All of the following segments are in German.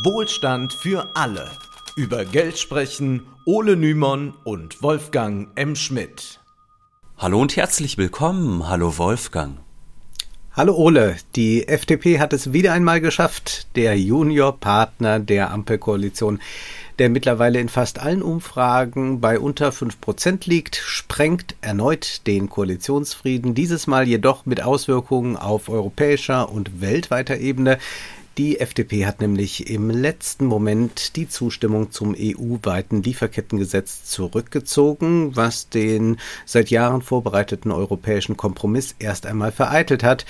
Wohlstand für alle. Über Geld sprechen Ole Nymon und Wolfgang M. Schmidt. Hallo und herzlich willkommen. Hallo Wolfgang. Hallo Ole, die FDP hat es wieder einmal geschafft. Der Juniorpartner der Ampelkoalition, der mittlerweile in fast allen Umfragen bei unter fünf Prozent liegt, sprengt erneut den Koalitionsfrieden, dieses Mal jedoch mit Auswirkungen auf europäischer und weltweiter Ebene. Die FDP hat nämlich im letzten Moment die Zustimmung zum EU-weiten Lieferkettengesetz zurückgezogen, was den seit Jahren vorbereiteten europäischen Kompromiss erst einmal vereitelt hat.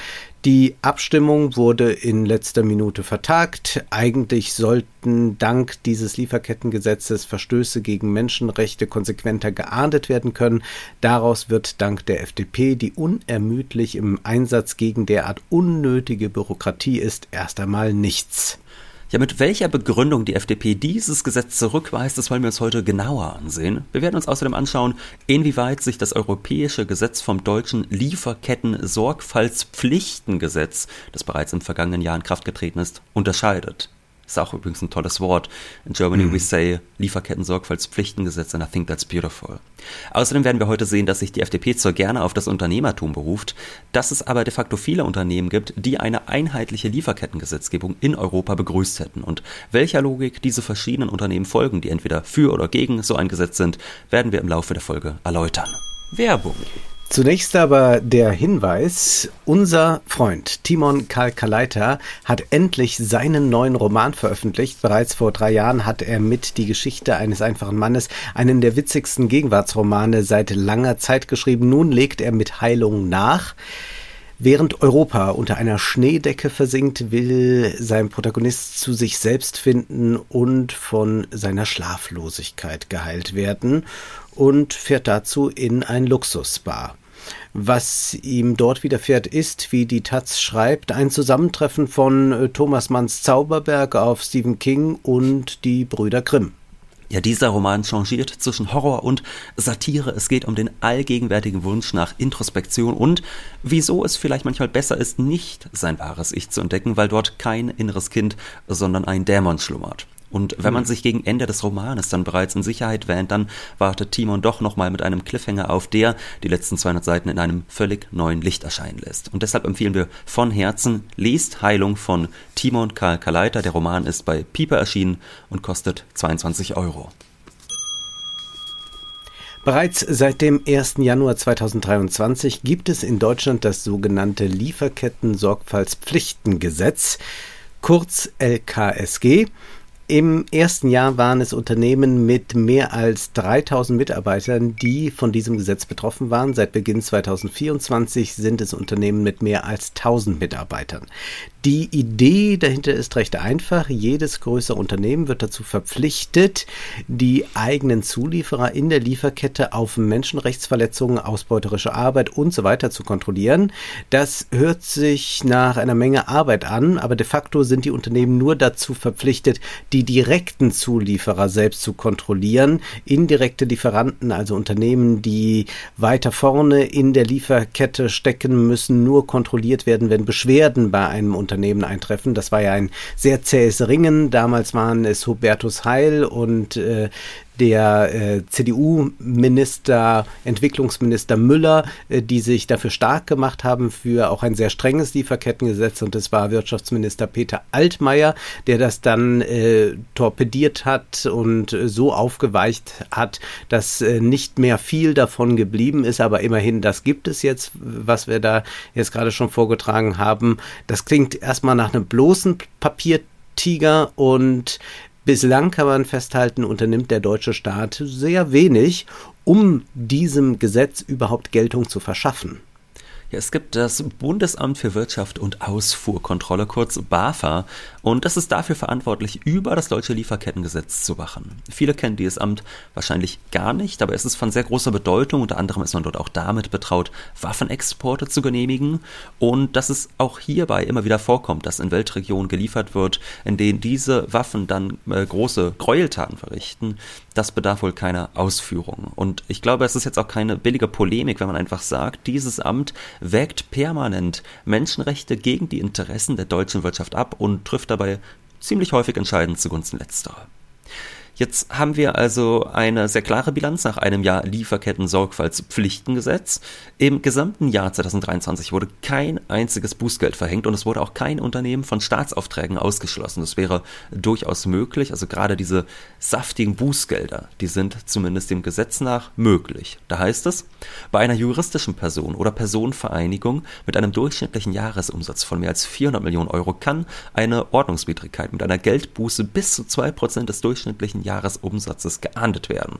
Die Abstimmung wurde in letzter Minute vertagt. Eigentlich sollten dank dieses Lieferkettengesetzes Verstöße gegen Menschenrechte konsequenter geahndet werden können. Daraus wird dank der FDP, die unermüdlich im Einsatz gegen derart unnötige Bürokratie ist, erst einmal nichts. Ja, mit welcher Begründung die FDP dieses Gesetz zurückweist, das wollen wir uns heute genauer ansehen. Wir werden uns außerdem anschauen, inwieweit sich das europäische Gesetz vom deutschen Lieferketten-Sorgfaltspflichtengesetz, das bereits im vergangenen Jahr in Kraft getreten ist, unterscheidet. Ist auch übrigens ein tolles Wort. In Germany mm. we say Lieferketten-Sorgfaltspflichtengesetz and I think that's beautiful. Außerdem werden wir heute sehen, dass sich die FDP zwar gerne auf das Unternehmertum beruft, dass es aber de facto viele Unternehmen gibt, die eine einheitliche Lieferkettengesetzgebung in Europa begrüßt hätten. Und welcher Logik diese verschiedenen Unternehmen folgen, die entweder für oder gegen so ein Gesetz sind, werden wir im Laufe der Folge erläutern. Werbung. Zunächst aber der Hinweis, unser Freund Timon Kalkaleiter hat endlich seinen neuen Roman veröffentlicht. Bereits vor drei Jahren hat er mit Die Geschichte eines einfachen Mannes einen der witzigsten Gegenwartsromane seit langer Zeit geschrieben. Nun legt er mit Heilung nach. Während Europa unter einer Schneedecke versinkt, will sein Protagonist zu sich selbst finden und von seiner Schlaflosigkeit geheilt werden und fährt dazu in ein Luxusspa. Was ihm dort widerfährt, ist, wie die Taz schreibt, ein Zusammentreffen von äh, Thomas Manns Zauberberg auf Stephen King und die Brüder Grimm. Ja, dieser Roman changiert zwischen Horror und Satire. Es geht um den allgegenwärtigen Wunsch nach Introspektion und wieso es vielleicht manchmal besser ist, nicht sein wahres Ich zu entdecken, weil dort kein inneres Kind, sondern ein Dämon schlummert. Und wenn man mhm. sich gegen Ende des Romanes dann bereits in Sicherheit wähnt, dann wartet Timon doch nochmal mit einem Cliffhanger auf, der die letzten 200 Seiten in einem völlig neuen Licht erscheinen lässt. Und deshalb empfehlen wir von Herzen, lest Heilung von Timon Karl Kaleiter. Der Roman ist bei Pieper erschienen und kostet 22 Euro. Bereits seit dem 1. Januar 2023 gibt es in Deutschland das sogenannte Lieferketten-Sorgfaltspflichtengesetz, kurz LKSG. Im ersten Jahr waren es Unternehmen mit mehr als 3000 Mitarbeitern, die von diesem Gesetz betroffen waren. Seit Beginn 2024 sind es Unternehmen mit mehr als 1000 Mitarbeitern. Die Idee dahinter ist recht einfach. Jedes größere Unternehmen wird dazu verpflichtet, die eigenen Zulieferer in der Lieferkette auf Menschenrechtsverletzungen, ausbeuterische Arbeit und so weiter zu kontrollieren. Das hört sich nach einer Menge Arbeit an, aber de facto sind die Unternehmen nur dazu verpflichtet, die direkten Zulieferer selbst zu kontrollieren. Indirekte Lieferanten, also Unternehmen, die weiter vorne in der Lieferkette stecken, müssen nur kontrolliert werden, wenn Beschwerden bei einem Unternehmen Unternehmen eintreffen. Das war ja ein sehr zähes Ringen. Damals waren es Hubertus Heil und äh, der äh, CDU-Minister, Entwicklungsminister Müller, äh, die sich dafür stark gemacht haben für auch ein sehr strenges Lieferkettengesetz. Und es war Wirtschaftsminister Peter Altmaier, der das dann äh, torpediert hat und äh, so aufgeweicht hat, dass äh, nicht mehr viel davon geblieben ist. Aber immerhin, das gibt es jetzt, was wir da jetzt gerade schon vorgetragen haben. Das klingt erstmal nach einem bloßen Papiertiger und Bislang kann man festhalten, unternimmt der deutsche Staat sehr wenig, um diesem Gesetz überhaupt Geltung zu verschaffen. Ja, es gibt das Bundesamt für Wirtschaft und Ausfuhrkontrolle, kurz BAFA, und das ist dafür verantwortlich, über das deutsche Lieferkettengesetz zu wachen. Viele kennen dieses Amt wahrscheinlich gar nicht, aber es ist von sehr großer Bedeutung. Unter anderem ist man dort auch damit betraut, Waffenexporte zu genehmigen und dass es auch hierbei immer wieder vorkommt, dass in Weltregionen geliefert wird, in denen diese Waffen dann äh, große Gräueltaten verrichten. Das bedarf wohl keiner Ausführung. Und ich glaube, es ist jetzt auch keine billige Polemik, wenn man einfach sagt, dieses Amt wägt permanent Menschenrechte gegen die Interessen der deutschen Wirtschaft ab und trifft dabei ziemlich häufig entscheidend zugunsten letzterer. Jetzt haben wir also eine sehr klare Bilanz nach einem Jahr Lieferketten-Sorgfaltspflichtengesetz. Im gesamten Jahr 2023 wurde kein einziges Bußgeld verhängt und es wurde auch kein Unternehmen von Staatsaufträgen ausgeschlossen. Das wäre durchaus möglich. Also gerade diese saftigen Bußgelder, die sind zumindest dem Gesetz nach möglich. Da heißt es, bei einer juristischen Person oder Personenvereinigung mit einem durchschnittlichen Jahresumsatz von mehr als 400 Millionen Euro kann eine Ordnungswidrigkeit mit einer Geldbuße bis zu 2% des durchschnittlichen Jahresumsatzes geahndet werden.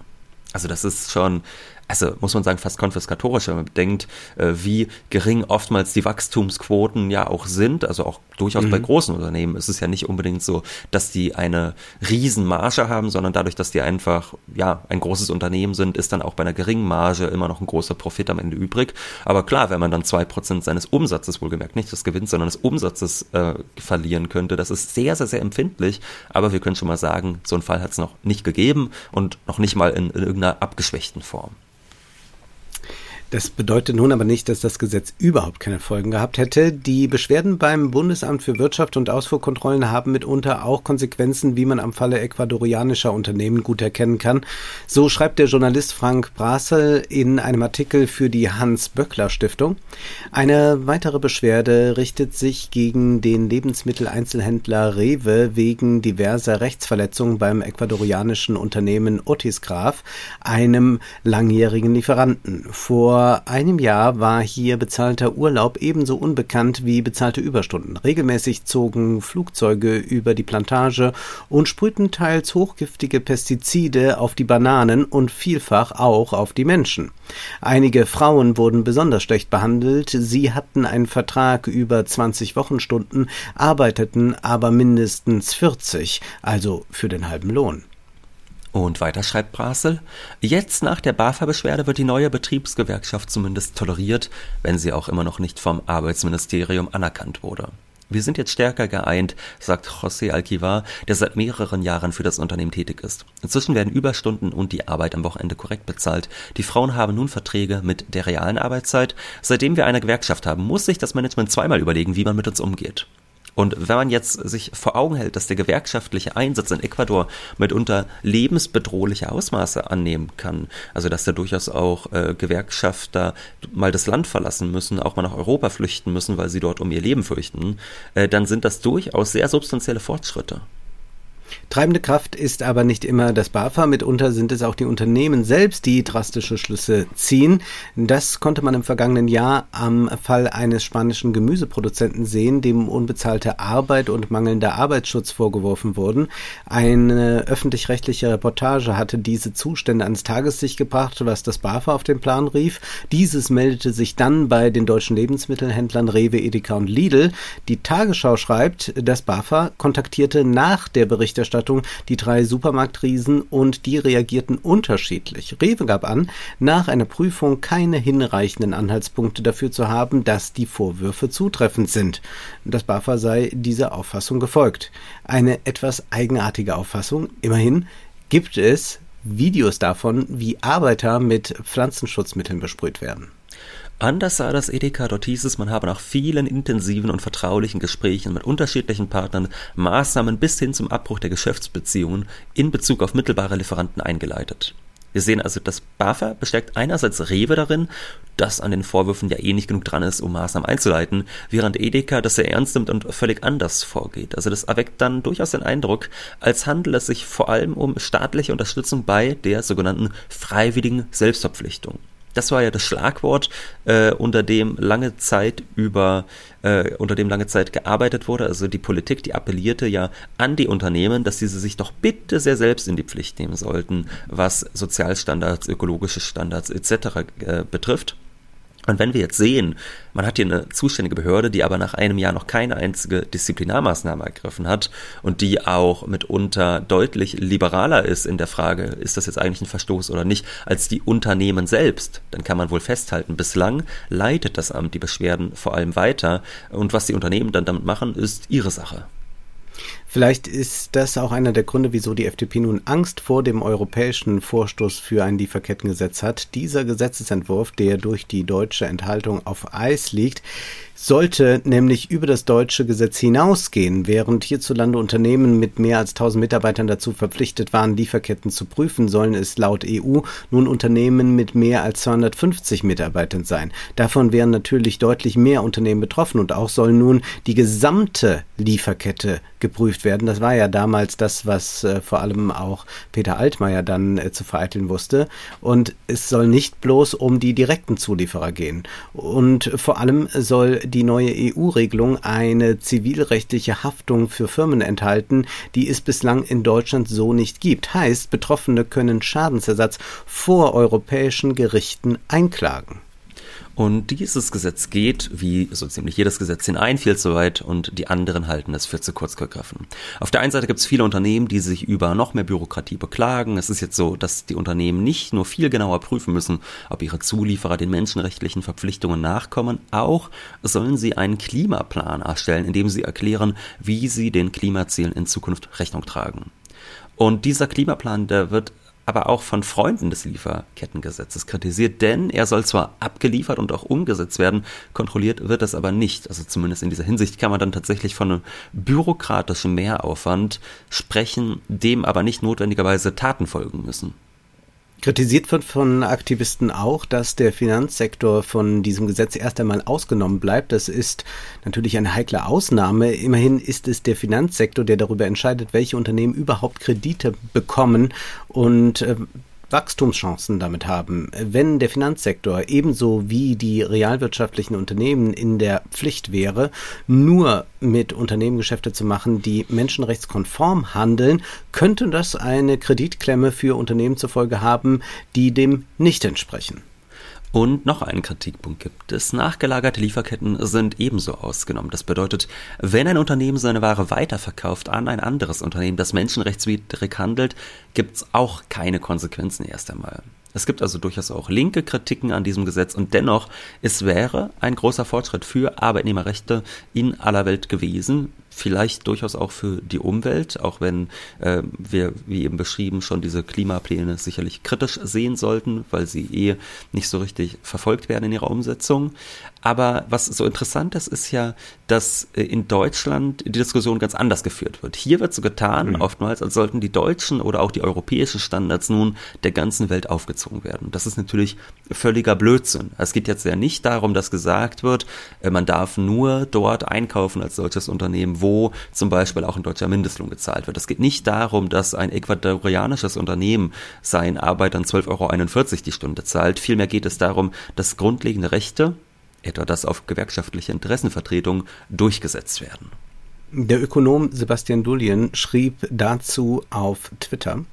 Also das ist schon also muss man sagen, fast konfiskatorisch, wenn man bedenkt, äh, wie gering oftmals die Wachstumsquoten ja auch sind. Also auch durchaus mhm. bei großen Unternehmen ist es ja nicht unbedingt so, dass die eine Riesenmarge haben, sondern dadurch, dass die einfach ja ein großes Unternehmen sind, ist dann auch bei einer geringen Marge immer noch ein großer Profit am Ende übrig. Aber klar, wenn man dann zwei Prozent seines Umsatzes wohlgemerkt, nicht des Gewinns, sondern des Umsatzes äh, verlieren könnte, das ist sehr, sehr, sehr empfindlich. Aber wir können schon mal sagen, so einen Fall hat es noch nicht gegeben und noch nicht mal in, in irgendeiner abgeschwächten Form. Das bedeutet nun aber nicht, dass das Gesetz überhaupt keine Folgen gehabt hätte. Die Beschwerden beim Bundesamt für Wirtschaft und Ausfuhrkontrollen haben mitunter auch Konsequenzen, wie man am Falle ecuadorianischer Unternehmen gut erkennen kann. So schreibt der Journalist Frank Brasel in einem Artikel für die Hans-Böckler-Stiftung. Eine weitere Beschwerde richtet sich gegen den Lebensmitteleinzelhändler Rewe wegen diverser Rechtsverletzungen beim ecuadorianischen Unternehmen Otis Graf, einem langjährigen Lieferanten. Vor vor einem Jahr war hier bezahlter Urlaub ebenso unbekannt wie bezahlte Überstunden. Regelmäßig zogen Flugzeuge über die Plantage und sprühten teils hochgiftige Pestizide auf die Bananen und vielfach auch auf die Menschen. Einige Frauen wurden besonders schlecht behandelt. Sie hatten einen Vertrag über 20 Wochenstunden, arbeiteten aber mindestens 40, also für den halben Lohn. Und weiter schreibt Brasel, jetzt nach der BAFA-Beschwerde wird die neue Betriebsgewerkschaft zumindest toleriert, wenn sie auch immer noch nicht vom Arbeitsministerium anerkannt wurde. Wir sind jetzt stärker geeint, sagt José Alquivar, der seit mehreren Jahren für das Unternehmen tätig ist. Inzwischen werden Überstunden und die Arbeit am Wochenende korrekt bezahlt. Die Frauen haben nun Verträge mit der realen Arbeitszeit. Seitdem wir eine Gewerkschaft haben, muss sich das Management zweimal überlegen, wie man mit uns umgeht. Und wenn man jetzt sich vor Augen hält, dass der gewerkschaftliche Einsatz in Ecuador mitunter lebensbedrohliche Ausmaße annehmen kann, also dass da durchaus auch äh, Gewerkschafter mal das Land verlassen müssen, auch mal nach Europa flüchten müssen, weil sie dort um ihr Leben fürchten, äh, dann sind das durchaus sehr substanzielle Fortschritte. Treibende Kraft ist aber nicht immer das BAFA. Mitunter sind es auch die Unternehmen selbst, die drastische Schlüsse ziehen. Das konnte man im vergangenen Jahr am Fall eines spanischen Gemüseproduzenten sehen, dem unbezahlte Arbeit und mangelnder Arbeitsschutz vorgeworfen wurden. Eine öffentlich-rechtliche Reportage hatte diese Zustände ans Tageslicht gebracht, was das BAFA auf den Plan rief. Dieses meldete sich dann bei den deutschen Lebensmittelhändlern Rewe, Edeka und Lidl. Die Tagesschau schreibt, das BAFA kontaktierte nach der Berichterstattung Berichterstattung die drei Supermarktriesen und die reagierten unterschiedlich. Rewe gab an, nach einer Prüfung keine hinreichenden Anhaltspunkte dafür zu haben, dass die Vorwürfe zutreffend sind. Das BAFA sei dieser Auffassung gefolgt. Eine etwas eigenartige Auffassung. Immerhin gibt es Videos davon, wie Arbeiter mit Pflanzenschutzmitteln besprüht werden. Anders sah das Edeka, dort hieß es, man habe nach vielen intensiven und vertraulichen Gesprächen mit unterschiedlichen Partnern Maßnahmen bis hin zum Abbruch der Geschäftsbeziehungen in Bezug auf mittelbare Lieferanten eingeleitet. Wir sehen also, dass BAFA bestärkt einerseits Rewe darin, dass an den Vorwürfen ja eh nicht genug dran ist, um Maßnahmen einzuleiten, während Edeka das sehr ernst nimmt und völlig anders vorgeht. Also das erweckt dann durchaus den Eindruck, als handelt es sich vor allem um staatliche Unterstützung bei der sogenannten freiwilligen Selbstverpflichtung. Das war ja das Schlagwort, äh, unter dem lange Zeit über, äh, unter dem lange Zeit gearbeitet wurde. Also die Politik, die appellierte ja an die Unternehmen, dass diese sich doch bitte sehr selbst in die Pflicht nehmen sollten, was Sozialstandards, ökologische Standards etc. Äh, betrifft. Und wenn wir jetzt sehen, man hat hier eine zuständige Behörde, die aber nach einem Jahr noch keine einzige Disziplinarmaßnahme ergriffen hat und die auch mitunter deutlich liberaler ist in der Frage, ist das jetzt eigentlich ein Verstoß oder nicht, als die Unternehmen selbst, dann kann man wohl festhalten, bislang leitet das Amt die Beschwerden vor allem weiter und was die Unternehmen dann damit machen, ist ihre Sache. Vielleicht ist das auch einer der Gründe, wieso die FDP nun Angst vor dem europäischen Vorstoß für ein Lieferkettengesetz hat. Dieser Gesetzesentwurf, der durch die deutsche Enthaltung auf Eis liegt, sollte nämlich über das deutsche Gesetz hinausgehen, während hierzulande Unternehmen mit mehr als 1000 Mitarbeitern dazu verpflichtet waren, Lieferketten zu prüfen, sollen es laut EU nun Unternehmen mit mehr als 250 Mitarbeitern sein. Davon wären natürlich deutlich mehr Unternehmen betroffen und auch soll nun die gesamte Lieferkette geprüft werden. Das war ja damals das, was äh, vor allem auch Peter Altmaier dann äh, zu vereiteln wusste. Und es soll nicht bloß um die direkten Zulieferer gehen. Und vor allem soll die neue EU-Regelung eine zivilrechtliche Haftung für Firmen enthalten, die es bislang in Deutschland so nicht gibt. Heißt, Betroffene können Schadensersatz vor europäischen Gerichten einklagen. Und dieses Gesetz geht, wie so ziemlich jedes Gesetz hinein, viel zu weit und die anderen halten es für zu kurz gegriffen. Auf der einen Seite gibt es viele Unternehmen, die sich über noch mehr Bürokratie beklagen. Es ist jetzt so, dass die Unternehmen nicht nur viel genauer prüfen müssen, ob ihre Zulieferer den menschenrechtlichen Verpflichtungen nachkommen, auch sollen sie einen Klimaplan erstellen, in dem sie erklären, wie sie den Klimazielen in Zukunft Rechnung tragen. Und dieser Klimaplan, der wird aber auch von Freunden des Lieferkettengesetzes kritisiert, denn er soll zwar abgeliefert und auch umgesetzt werden, kontrolliert wird das aber nicht. Also zumindest in dieser Hinsicht kann man dann tatsächlich von einem bürokratischen Mehraufwand sprechen, dem aber nicht notwendigerweise Taten folgen müssen. Kritisiert wird von Aktivisten auch, dass der Finanzsektor von diesem Gesetz erst einmal ausgenommen bleibt. Das ist natürlich eine heikle Ausnahme. Immerhin ist es der Finanzsektor, der darüber entscheidet, welche Unternehmen überhaupt Kredite bekommen und äh, Wachstumschancen damit haben, wenn der Finanzsektor ebenso wie die realwirtschaftlichen Unternehmen in der Pflicht wäre, nur mit Unternehmen Geschäfte zu machen, die menschenrechtskonform handeln, könnte das eine Kreditklemme für Unternehmen zur Folge haben, die dem nicht entsprechen. Und noch einen Kritikpunkt gibt es. Nachgelagerte Lieferketten sind ebenso ausgenommen. Das bedeutet, wenn ein Unternehmen seine Ware weiterverkauft an ein anderes Unternehmen, das menschenrechtswidrig handelt, gibt es auch keine Konsequenzen erst einmal. Es gibt also durchaus auch linke Kritiken an diesem Gesetz und dennoch, es wäre ein großer Fortschritt für Arbeitnehmerrechte in aller Welt gewesen, vielleicht durchaus auch für die Umwelt, auch wenn äh, wir, wie eben beschrieben, schon diese Klimapläne sicherlich kritisch sehen sollten, weil sie eh nicht so richtig verfolgt werden in ihrer Umsetzung. Aber was so interessant ist, ist ja, dass äh, in Deutschland die Diskussion ganz anders geführt wird. Hier wird so getan, mhm. oftmals, als sollten die deutschen oder auch die europäischen Standards nun der ganzen Welt aufgezogen werden. Das ist natürlich völliger Blödsinn. Es geht jetzt ja nicht darum, dass gesagt wird, äh, man darf nur dort einkaufen als solches Unternehmen, wo zum Beispiel auch ein deutscher Mindestlohn gezahlt wird. Es geht nicht darum, dass ein ecuadorianisches Unternehmen seinen Arbeitern 12,41 Euro die Stunde zahlt. Vielmehr geht es darum, dass grundlegende Rechte, etwa das auf gewerkschaftliche Interessenvertretung, durchgesetzt werden. Der Ökonom Sebastian Dulien schrieb dazu auf Twitter,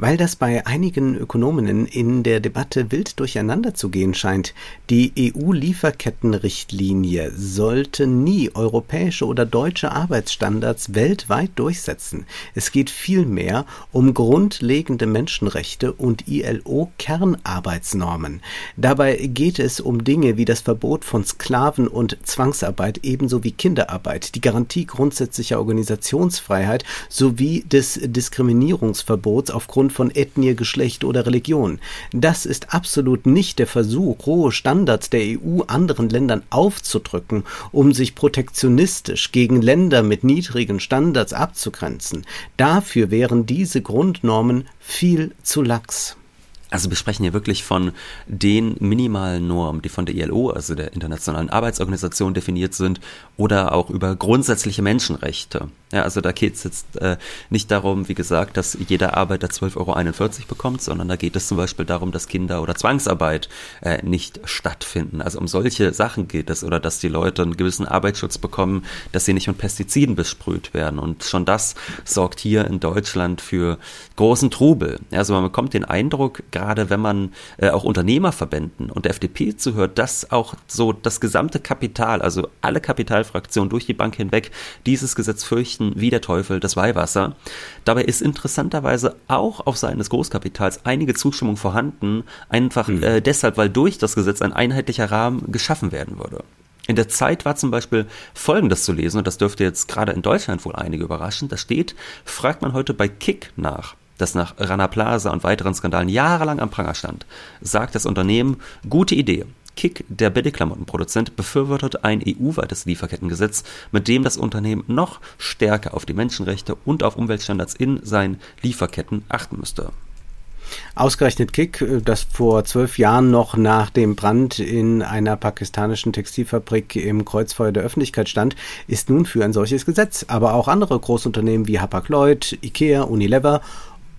weil das bei einigen Ökonominnen in der Debatte wild durcheinander zu gehen scheint, die EU-Lieferkettenrichtlinie sollte nie europäische oder deutsche Arbeitsstandards weltweit durchsetzen. Es geht vielmehr um grundlegende Menschenrechte und ILO-Kernarbeitsnormen. Dabei geht es um Dinge wie das Verbot von Sklaven- und Zwangsarbeit ebenso wie Kinderarbeit, die Garantie grundsätzlicher Organisationsfreiheit sowie des Diskriminierungsverbots aufgrund aufgrund von Ethnie, Geschlecht oder Religion. Das ist absolut nicht der Versuch, hohe Standards der EU anderen Ländern aufzudrücken, um sich protektionistisch gegen Länder mit niedrigen Standards abzugrenzen. Dafür wären diese Grundnormen viel zu lax. Also wir sprechen hier wirklich von den minimalen Normen, die von der ILO, also der Internationalen Arbeitsorganisation, definiert sind, oder auch über grundsätzliche Menschenrechte. Ja, also da geht es jetzt äh, nicht darum, wie gesagt, dass jeder Arbeiter 12,41 Euro bekommt, sondern da geht es zum Beispiel darum, dass Kinder- oder Zwangsarbeit äh, nicht stattfinden. Also um solche Sachen geht es oder dass die Leute einen gewissen Arbeitsschutz bekommen, dass sie nicht mit Pestiziden besprüht werden. Und schon das sorgt hier in Deutschland für großen Trubel. Ja, also man bekommt den Eindruck, gerade wenn man äh, auch Unternehmerverbänden und der FDP zuhört, dass auch so das gesamte Kapital, also alle Kapitalfraktionen durch die Bank hinweg dieses Gesetz fürchten, vernichten wie der Teufel das Weihwasser. Dabei ist interessanterweise auch auf Seiten des Großkapitals einige Zustimmung vorhanden, einfach mhm. äh, deshalb, weil durch das Gesetz ein einheitlicher Rahmen geschaffen werden würde. In der Zeit war zum Beispiel Folgendes zu lesen, und das dürfte jetzt gerade in Deutschland wohl einige überraschen. Da steht, fragt man heute bei Kick nach, das nach Rana Plaza und weiteren Skandalen jahrelang am Pranger stand, sagt das Unternehmen, gute Idee. Kick, der Billigklamottenproduzent, befürwortet ein EU-weites Lieferkettengesetz, mit dem das Unternehmen noch stärker auf die Menschenrechte und auf Umweltstandards in seinen Lieferketten achten müsste. Ausgerechnet Kick, äh, das vor zwölf Jahren noch nach dem Brand in einer pakistanischen Textilfabrik im Kreuzfeuer der Öffentlichkeit stand, ist nun für ein solches Gesetz. Aber auch andere Großunternehmen wie Hapag-Lloyd, Ikea, Unilever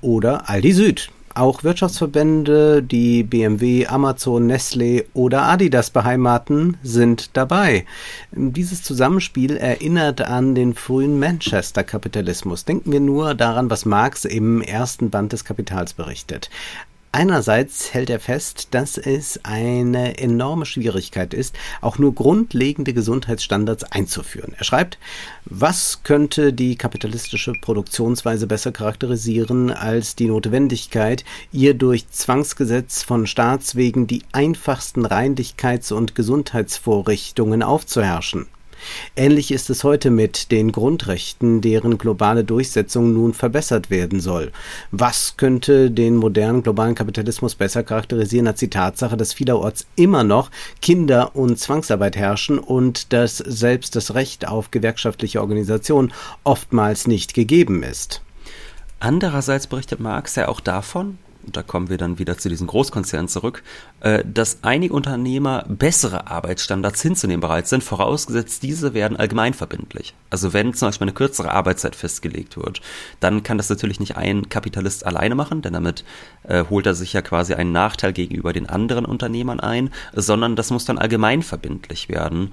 oder Aldi Süd auch Wirtschaftsverbände, die BMW, Amazon, Nestle oder Adidas beheimaten, sind dabei. Dieses Zusammenspiel erinnert an den frühen Manchester-Kapitalismus. Denken wir nur daran, was Marx im ersten Band des Kapitals berichtet. Einerseits hält er fest, dass es eine enorme Schwierigkeit ist, auch nur grundlegende Gesundheitsstandards einzuführen. Er schreibt, was könnte die kapitalistische Produktionsweise besser charakterisieren als die Notwendigkeit, ihr durch Zwangsgesetz von Staatswegen die einfachsten Reinlichkeits- und Gesundheitsvorrichtungen aufzuherrschen? Ähnlich ist es heute mit den Grundrechten, deren globale Durchsetzung nun verbessert werden soll. Was könnte den modernen globalen Kapitalismus besser charakterisieren als die Tatsache, dass vielerorts immer noch Kinder- und Zwangsarbeit herrschen und dass selbst das Recht auf gewerkschaftliche Organisation oftmals nicht gegeben ist? Andererseits berichtet Marx ja auch davon, da kommen wir dann wieder zu diesen Großkonzernen zurück, äh, dass einige Unternehmer bessere Arbeitsstandards hinzunehmen bereit sind, vorausgesetzt diese werden allgemeinverbindlich. Also wenn zum Beispiel eine kürzere Arbeitszeit festgelegt wird, dann kann das natürlich nicht ein Kapitalist alleine machen, denn damit äh, holt er sich ja quasi einen Nachteil gegenüber den anderen Unternehmern ein, sondern das muss dann allgemeinverbindlich werden.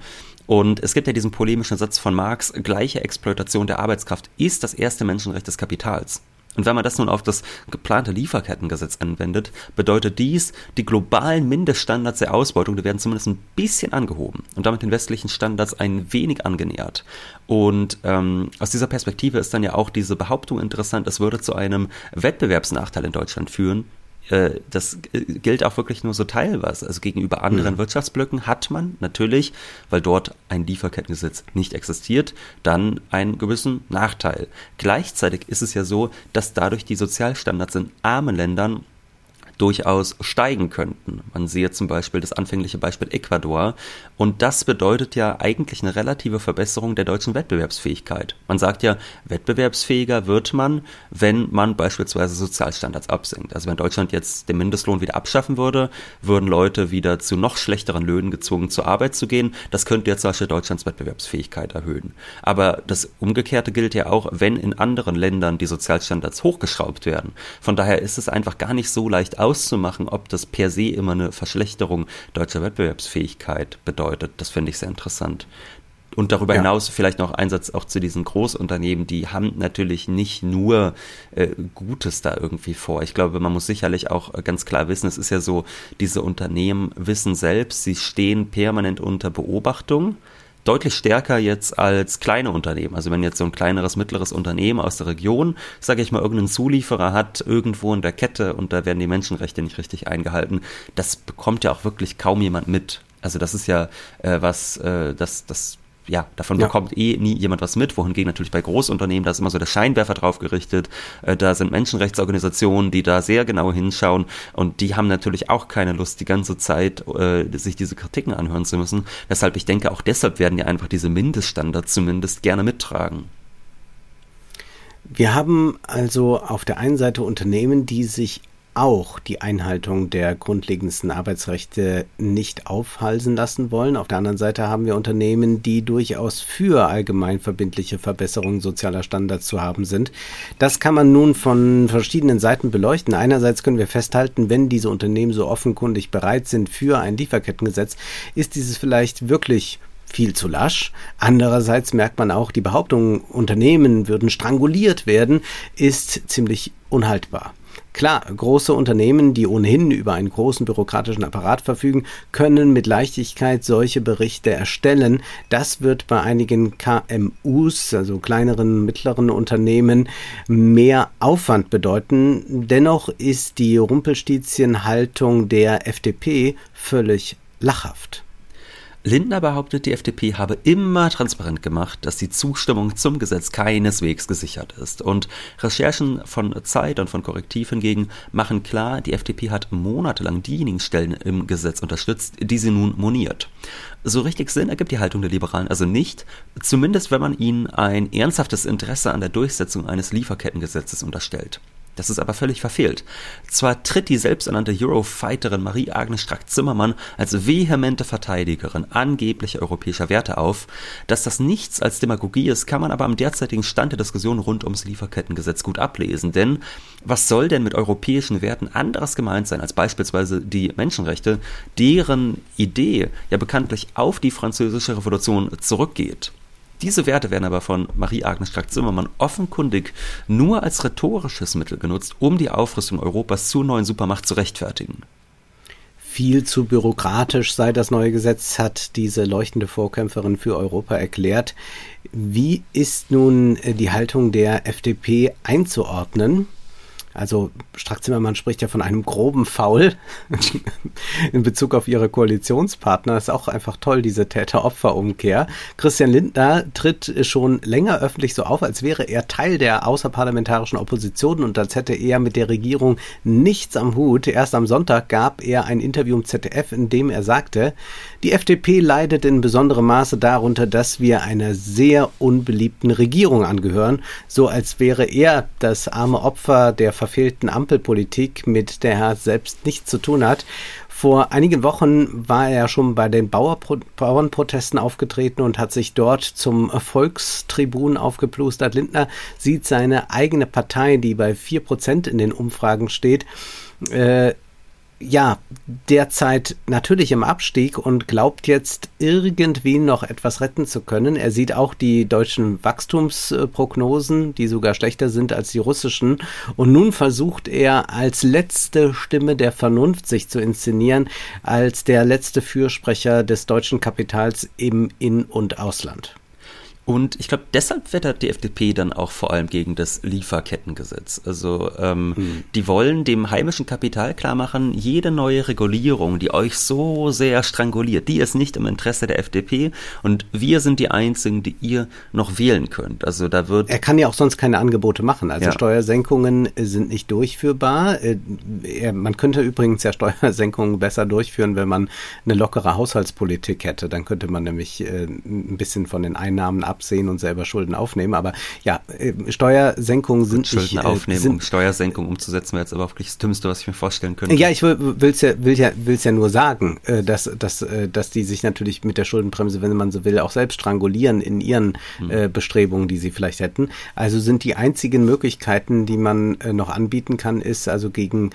Und es gibt ja diesen polemischen Satz von Marx, gleiche Exploitation der Arbeitskraft ist das erste Menschenrecht des Kapitals. Und wenn man das nun auf das geplante Lieferkettengesetz anwendet, bedeutet dies, die globalen Mindeststandards der Ausbeutung, die werden zumindest ein bisschen angehoben und damit den westlichen Standards ein wenig angenähert. Und ähm, aus dieser Perspektive ist dann ja auch diese Behauptung interessant, es würde zu einem Wettbewerbsnachteil in Deutschland führen, äh, das gilt auch wirklich nur so teilweise. Also gegenüber anderen mhm. Wirtschaftsblöcken hat man natürlich, weil dort ein Lieferkettengesetz nicht existiert, dann einen gewissen Nachteil. Gleichzeitig ist es ja so, dass dadurch die Sozialstandards in armen Ländern durchaus steigen könnten. Man sehe zum Beispiel das anfängliche Beispiel Ecuador und das bedeutet ja eigentlich eine relative Verbesserung der deutschen Wettbewerbsfähigkeit. Man sagt ja, wettbewerbsfähiger wird man, wenn man beispielsweise Sozialstandards absenkt. Also wenn Deutschland jetzt den Mindestlohn wieder abschaffen würde, würden Leute wieder zu noch schlechteren Löhnen gezwungen zur Arbeit zu gehen. Das könnte jetzt zum Beispiel Deutschlands Wettbewerbsfähigkeit erhöhen. Aber das Umgekehrte gilt ja auch, wenn in anderen Ländern die Sozialstandards hochgeschraubt werden. Von daher ist es einfach gar nicht so leicht auszumachen, ob das per se immer eine Verschlechterung deutscher Wettbewerbsfähigkeit bedeutet. Das finde ich sehr interessant. Und darüber ja. hinaus vielleicht noch ein Satz auch zu diesen Großunternehmen, die haben natürlich nicht nur äh, Gutes da irgendwie vor. Ich glaube, man muss sicherlich auch äh, ganz klar wissen, es ist ja so, diese Unternehmen wissen selbst, sie stehen permanent unter Beobachtung deutlich stärker jetzt als kleine Unternehmen. Also wenn jetzt so ein kleineres, mittleres Unternehmen aus der Region, sage ich mal, irgendeinen Zulieferer hat irgendwo in der Kette und da werden die Menschenrechte nicht richtig eingehalten, das bekommt ja auch wirklich kaum jemand mit. Also das ist ja äh, was, äh, das, das ja, davon ja. bekommt eh nie jemand was mit, wohingegen natürlich bei Großunternehmen, da ist immer so der Scheinwerfer drauf gerichtet, äh, da sind Menschenrechtsorganisationen, die da sehr genau hinschauen und die haben natürlich auch keine Lust, die ganze Zeit äh, sich diese Kritiken anhören zu müssen, weshalb ich denke, auch deshalb werden ja einfach diese Mindeststandards zumindest gerne mittragen. Wir haben also auf der einen Seite Unternehmen, die sich auch die Einhaltung der grundlegendsten Arbeitsrechte nicht aufhalsen lassen wollen. Auf der anderen Seite haben wir Unternehmen, die durchaus für allgemeinverbindliche Verbesserungen sozialer Standards zu haben sind. Das kann man nun von verschiedenen Seiten beleuchten. Einerseits können wir festhalten, wenn diese Unternehmen so offenkundig bereit sind für ein Lieferkettengesetz, ist dieses vielleicht wirklich viel zu lasch. Andererseits merkt man auch, die Behauptung, Unternehmen würden stranguliert werden, ist ziemlich unhaltbar. Klar, große Unternehmen, die ohnehin über einen großen bürokratischen Apparat verfügen, können mit Leichtigkeit solche Berichte erstellen. Das wird bei einigen KMUs, also kleineren, mittleren Unternehmen, mehr Aufwand bedeuten. Dennoch ist die Rumpelstilzchenhaltung der FDP völlig lachhaft. Lindner behauptet, die FDP habe immer transparent gemacht, dass die Zustimmung zum Gesetz keineswegs gesichert ist. Und Recherchen von Zeit und von Korrektiv hingegen machen klar, die FDP hat monatelang diejenigen Stellen im Gesetz unterstützt, die sie nun moniert. So richtig Sinn ergibt die Haltung der Liberalen also nicht, zumindest wenn man ihnen ein ernsthaftes Interesse an der Durchsetzung eines Lieferkettengesetzes unterstellt. Das ist aber völlig verfehlt. Zwar tritt die selbsternannte Eurofighterin Marie-Agnes Strack-Zimmermann als vehemente Verteidigerin angeblicher europäischer Werte auf. Dass das nichts als Demagogie ist, kann man aber am derzeitigen Stand der Diskussion rund ums Lieferkettengesetz gut ablesen. Denn was soll denn mit europäischen Werten anderes gemeint sein als beispielsweise die Menschenrechte, deren Idee ja bekanntlich auf die französische Revolution zurückgeht? Diese Werte werden aber von Marie-Agnes Strack-Zimmermann offenkundig nur als rhetorisches Mittel genutzt, um die Aufrüstung Europas zur neuen Supermacht zu rechtfertigen. Viel zu bürokratisch sei das neue Gesetz, hat diese leuchtende Vorkämpferin für Europa erklärt. Wie ist nun die Haltung der FDP einzuordnen? Also Strack-Zimmermann spricht ja von einem groben Foul in Bezug auf ihre Koalitionspartner. Das ist auch einfach toll, diese Täter-Opfer-Umkehr. Christian Lindner tritt schon länger öffentlich so auf, als wäre er Teil der außerparlamentarischen Opposition und als hätte er mit der Regierung nichts am Hut. Erst am Sonntag gab er ein Interview im ZDF, in dem er sagte, die FDP leidet in besonderem Maße darunter, dass wir einer sehr unbeliebten Regierung angehören, so als wäre er das arme Opfer der verfehlten Ampelpolitik, mit der er selbst nichts zu tun hat. Vor einigen Wochen war er schon bei den Bauerpro Bauernprotesten aufgetreten und hat sich dort zum Volkstribun aufgeplustert. Lindner sieht seine eigene Partei, die bei vier Prozent in den Umfragen steht, äh, ja, derzeit natürlich im Abstieg und glaubt jetzt irgendwie noch etwas retten zu können. Er sieht auch die deutschen Wachstumsprognosen, die sogar schlechter sind als die russischen. Und nun versucht er als letzte Stimme der Vernunft sich zu inszenieren, als der letzte Fürsprecher des deutschen Kapitals im In- und Ausland. Und ich glaube, deshalb wettert die FDP dann auch vor allem gegen das Lieferkettengesetz. Also ähm, mhm. die wollen dem heimischen Kapital klar machen, jede neue Regulierung, die euch so sehr stranguliert, die ist nicht im Interesse der FDP und wir sind die Einzigen, die ihr noch wählen könnt. Also da wird. Er kann ja auch sonst keine Angebote machen. Also ja. Steuersenkungen sind nicht durchführbar. Äh, man könnte übrigens ja Steuersenkungen besser durchführen, wenn man eine lockere Haushaltspolitik hätte. Dann könnte man nämlich äh, ein bisschen von den Einnahmen ab absehen und selber Schulden aufnehmen. Aber ja, äh, Steuersenkungen sind Schulden nicht, äh, aufnehmen, sind, um Steuersenkung umzusetzen, wäre jetzt aber wirklich das Dümmste, was ich mir vorstellen könnte. Ja, ich will es ja, will ja, will's ja nur sagen, äh, dass, dass, dass die sich natürlich mit der Schuldenbremse, wenn man so will, auch selbst strangulieren in ihren hm. Bestrebungen, die sie vielleicht hätten. Also sind die einzigen Möglichkeiten, die man noch anbieten kann, ist also gegen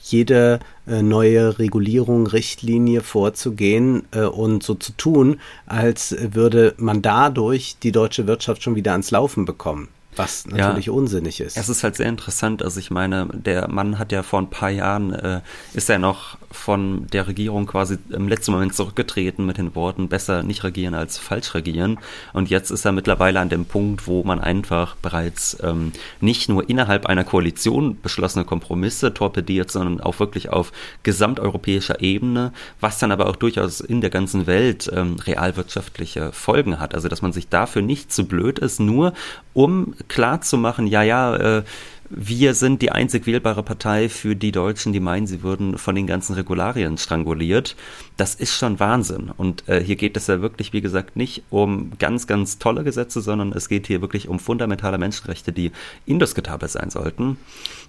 jede neue Regulierung, Richtlinie vorzugehen und so zu tun, als würde man dadurch dadurch die deutsche Wirtschaft schon wieder ans Laufen bekommen. Was natürlich ja, unsinnig ist. Es ist halt sehr interessant. Also ich meine, der Mann hat ja vor ein paar Jahren, äh, ist er noch von der Regierung quasi im letzten Moment zurückgetreten mit den Worten, besser nicht regieren als falsch regieren. Und jetzt ist er mittlerweile an dem Punkt, wo man einfach bereits ähm, nicht nur innerhalb einer Koalition beschlossene Kompromisse torpediert, sondern auch wirklich auf gesamteuropäischer Ebene, was dann aber auch durchaus in der ganzen Welt ähm, realwirtschaftliche Folgen hat. Also dass man sich dafür nicht zu blöd ist, nur um klar zu machen, ja, ja, äh, wir sind die einzig wählbare Partei für die Deutschen, die meinen, sie würden von den ganzen Regularien stranguliert. Das ist schon Wahnsinn. Und äh, hier geht es ja wirklich, wie gesagt, nicht um ganz, ganz tolle Gesetze, sondern es geht hier wirklich um fundamentale Menschenrechte, die indiskutabel sein sollten.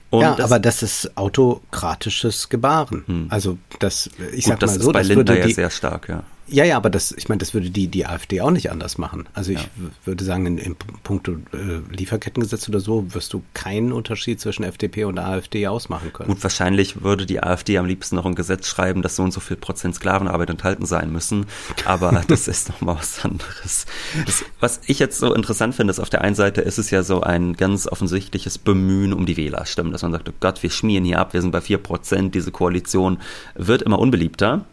Und ja, das, aber das ist autokratisches Gebaren. Hm. Also das, ich Gut, sag mal so, das ist bei das Lindner ja sehr stark, ja. Ja, ja, aber das, ich meine, das würde die, die AfD auch nicht anders machen. Also ich ja. würde sagen, in, in puncto äh, Lieferkettengesetz oder so wirst du keinen Unterschied zwischen FDP und AfD ausmachen können. Gut, wahrscheinlich würde die AfD am liebsten noch ein Gesetz schreiben, dass so und so viel Prozent Sklavenarbeit enthalten sein müssen. Aber das ist nochmal was anderes. Das, was ich jetzt so interessant finde, ist auf der einen Seite ist es ja so ein ganz offensichtliches Bemühen um die Wählerstimmen, dass man sagt, oh Gott, wir schmieren hier ab, wir sind bei vier Prozent, diese Koalition wird immer unbeliebter.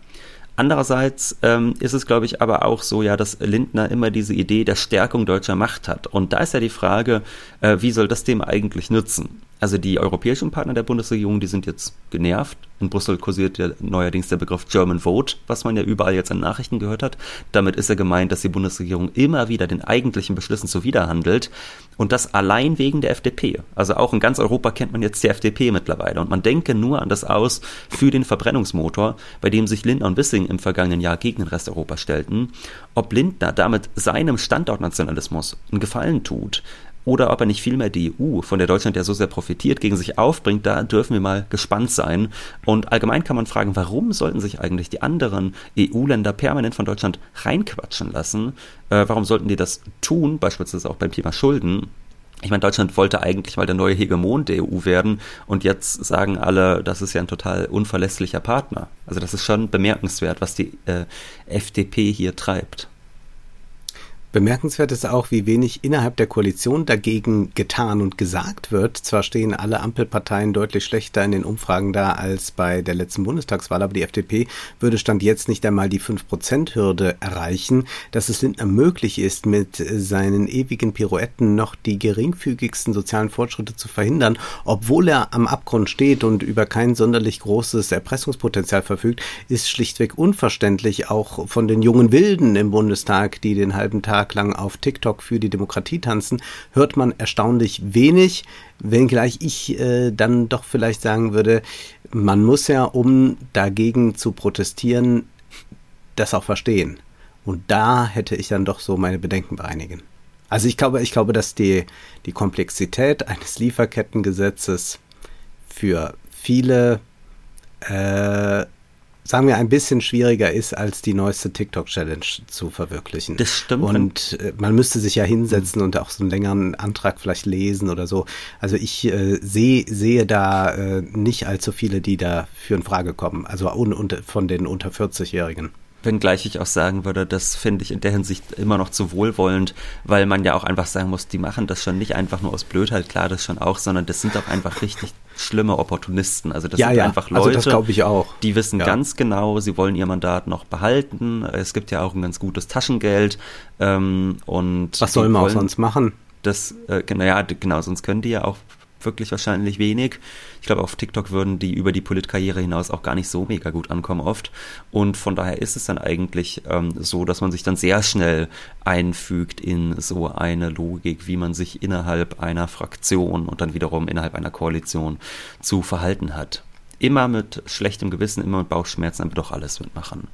Andererseits ähm, ist es, glaube ich, aber auch so, ja, dass Lindner immer diese Idee der Stärkung deutscher Macht hat. Und da ist ja die Frage, äh, wie soll das dem eigentlich nützen? Also die europäischen Partner der Bundesregierung, die sind jetzt genervt. In Brüssel kursiert ja neuerdings der Begriff German Vote, was man ja überall jetzt an Nachrichten gehört hat. Damit ist ja gemeint, dass die Bundesregierung immer wieder den eigentlichen Beschlüssen zuwiderhandelt und das allein wegen der FDP. Also auch in ganz Europa kennt man jetzt die FDP mittlerweile und man denke nur an das Aus für den Verbrennungsmotor, bei dem sich Lindner und Wissing im vergangenen Jahr gegen den Rest Europas stellten. Ob Lindner damit seinem Standortnationalismus einen Gefallen tut, oder ob er nicht vielmehr die EU, von der Deutschland ja so sehr profitiert, gegen sich aufbringt, da dürfen wir mal gespannt sein. Und allgemein kann man fragen, warum sollten sich eigentlich die anderen EU-Länder permanent von Deutschland reinquatschen lassen? Äh, warum sollten die das tun, beispielsweise auch beim Thema Schulden? Ich meine, Deutschland wollte eigentlich mal der neue Hegemon der EU werden und jetzt sagen alle, das ist ja ein total unverlässlicher Partner. Also das ist schon bemerkenswert, was die äh, FDP hier treibt. Bemerkenswert ist auch, wie wenig innerhalb der Koalition dagegen getan und gesagt wird. Zwar stehen alle Ampelparteien deutlich schlechter in den Umfragen da als bei der letzten Bundestagswahl, aber die FDP würde Stand jetzt nicht einmal die 5%-Hürde erreichen. Dass es Lindner möglich ist, mit seinen ewigen Pirouetten noch die geringfügigsten sozialen Fortschritte zu verhindern, obwohl er am Abgrund steht und über kein sonderlich großes Erpressungspotenzial verfügt, ist schlichtweg unverständlich, auch von den jungen Wilden im Bundestag, die den halben Tag Tag lang auf TikTok für die Demokratie tanzen, hört man erstaunlich wenig, wenngleich ich äh, dann doch vielleicht sagen würde, man muss ja, um dagegen zu protestieren, das auch verstehen. Und da hätte ich dann doch so meine Bedenken bei einigen. Also ich glaube, ich glaube, dass die, die Komplexität eines Lieferkettengesetzes für viele äh, sagen wir, ein bisschen schwieriger ist, als die neueste TikTok-Challenge zu verwirklichen. Das stimmt. Und äh, man müsste sich ja hinsetzen und auch so einen längeren Antrag vielleicht lesen oder so. Also ich äh, seh, sehe da äh, nicht allzu viele, die dafür in Frage kommen. Also un, un, von den unter 40-Jährigen. Wenngleich ich auch sagen würde, das finde ich in der Hinsicht immer noch zu wohlwollend, weil man ja auch einfach sagen muss, die machen das schon nicht einfach nur aus Blödheit, klar, das schon auch, sondern das sind auch einfach richtig schlimme Opportunisten. Also das ja, sind ja. einfach Leute, also ich auch. die wissen ja. ganz genau, sie wollen ihr Mandat noch behalten. Es gibt ja auch ein ganz gutes Taschengeld. Ähm, und Was soll man auch sonst machen? Das, äh, naja, genau, sonst können die ja auch wirklich wahrscheinlich wenig. Ich glaube, auf TikTok würden die über die Politkarriere hinaus auch gar nicht so mega gut ankommen oft. Und von daher ist es dann eigentlich ähm, so, dass man sich dann sehr schnell einfügt in so eine Logik, wie man sich innerhalb einer Fraktion und dann wiederum innerhalb einer Koalition zu verhalten hat immer mit schlechtem Gewissen, immer mit Bauchschmerzen, aber doch alles mitmachen.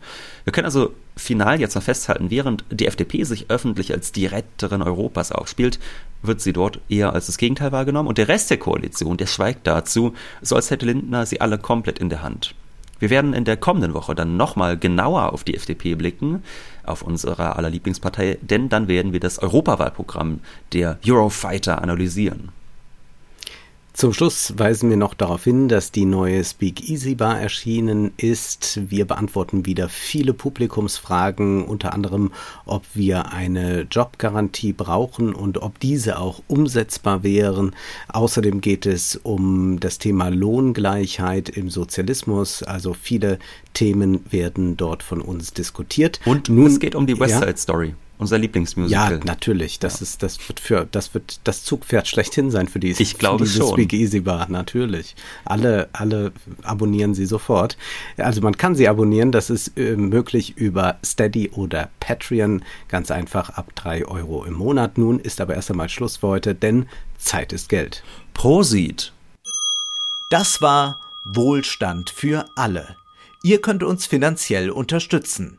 Wir können also final jetzt noch festhalten, während die FDP sich öffentlich als die Retterin Europas aufspielt, wird sie dort eher als das Gegenteil wahrgenommen und der Rest der Koalition, der schweigt dazu, so als hätte Lindner sie alle komplett in der Hand. Wir werden in der kommenden Woche dann nochmal genauer auf die FDP blicken, auf unsere aller Lieblingspartei, denn dann werden wir das Europawahlprogramm der Eurofighter analysieren. Zum Schluss weisen wir noch darauf hin, dass die neue Speak Easy Bar erschienen ist. Wir beantworten wieder viele Publikumsfragen, unter anderem, ob wir eine Jobgarantie brauchen und ob diese auch umsetzbar wären. Außerdem geht es um das Thema Lohngleichheit im Sozialismus. Also viele Themen werden dort von uns diskutiert. Und Nun, es geht um die West Side ja, Story unser Lieblingsmusical. Ja, natürlich. Das ja. ist, das wird für, das wird das Zugpferd schlechthin sein für die. Ich glaube für schon. Speak Easy Bar, natürlich. Alle, alle abonnieren sie sofort. Also man kann sie abonnieren. Das ist äh, möglich über Steady oder Patreon. Ganz einfach ab drei Euro im Monat. Nun ist aber erst einmal Schluss für heute, denn Zeit ist Geld. Prosit. Das war Wohlstand für alle. Ihr könnt uns finanziell unterstützen